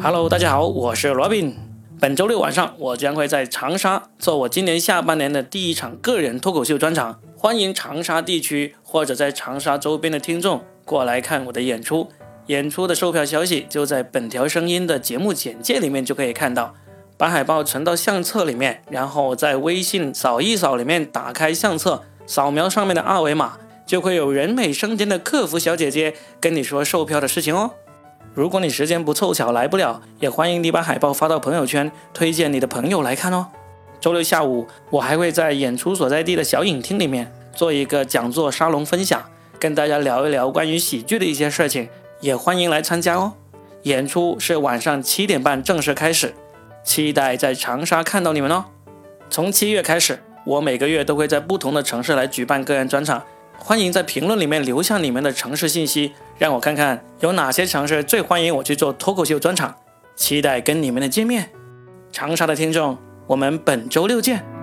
Hello，大家好，我是 Robin。本周六晚上，我将会在长沙做我今年下半年的第一场个人脱口秀专场，欢迎长沙地区或者在长沙周边的听众过来看我的演出。演出的售票消息就在本条声音的节目简介里面就可以看到。把海报存到相册里面，然后在微信扫一扫里面打开相册，扫描上面的二维码，就会有人美声甜的客服小姐姐跟你说售票的事情哦。如果你时间不凑巧来不了，也欢迎你把海报发到朋友圈，推荐你的朋友来看哦。周六下午，我还会在演出所在地的小影厅里面做一个讲座沙龙分享，跟大家聊一聊关于喜剧的一些事情，也欢迎来参加哦。演出是晚上七点半正式开始，期待在长沙看到你们哦。从七月开始，我每个月都会在不同的城市来举办个人专场。欢迎在评论里面留下你们的城市信息，让我看看有哪些城市最欢迎我去做脱口秀专场，期待跟你们的见面。长沙的听众，我们本周六见。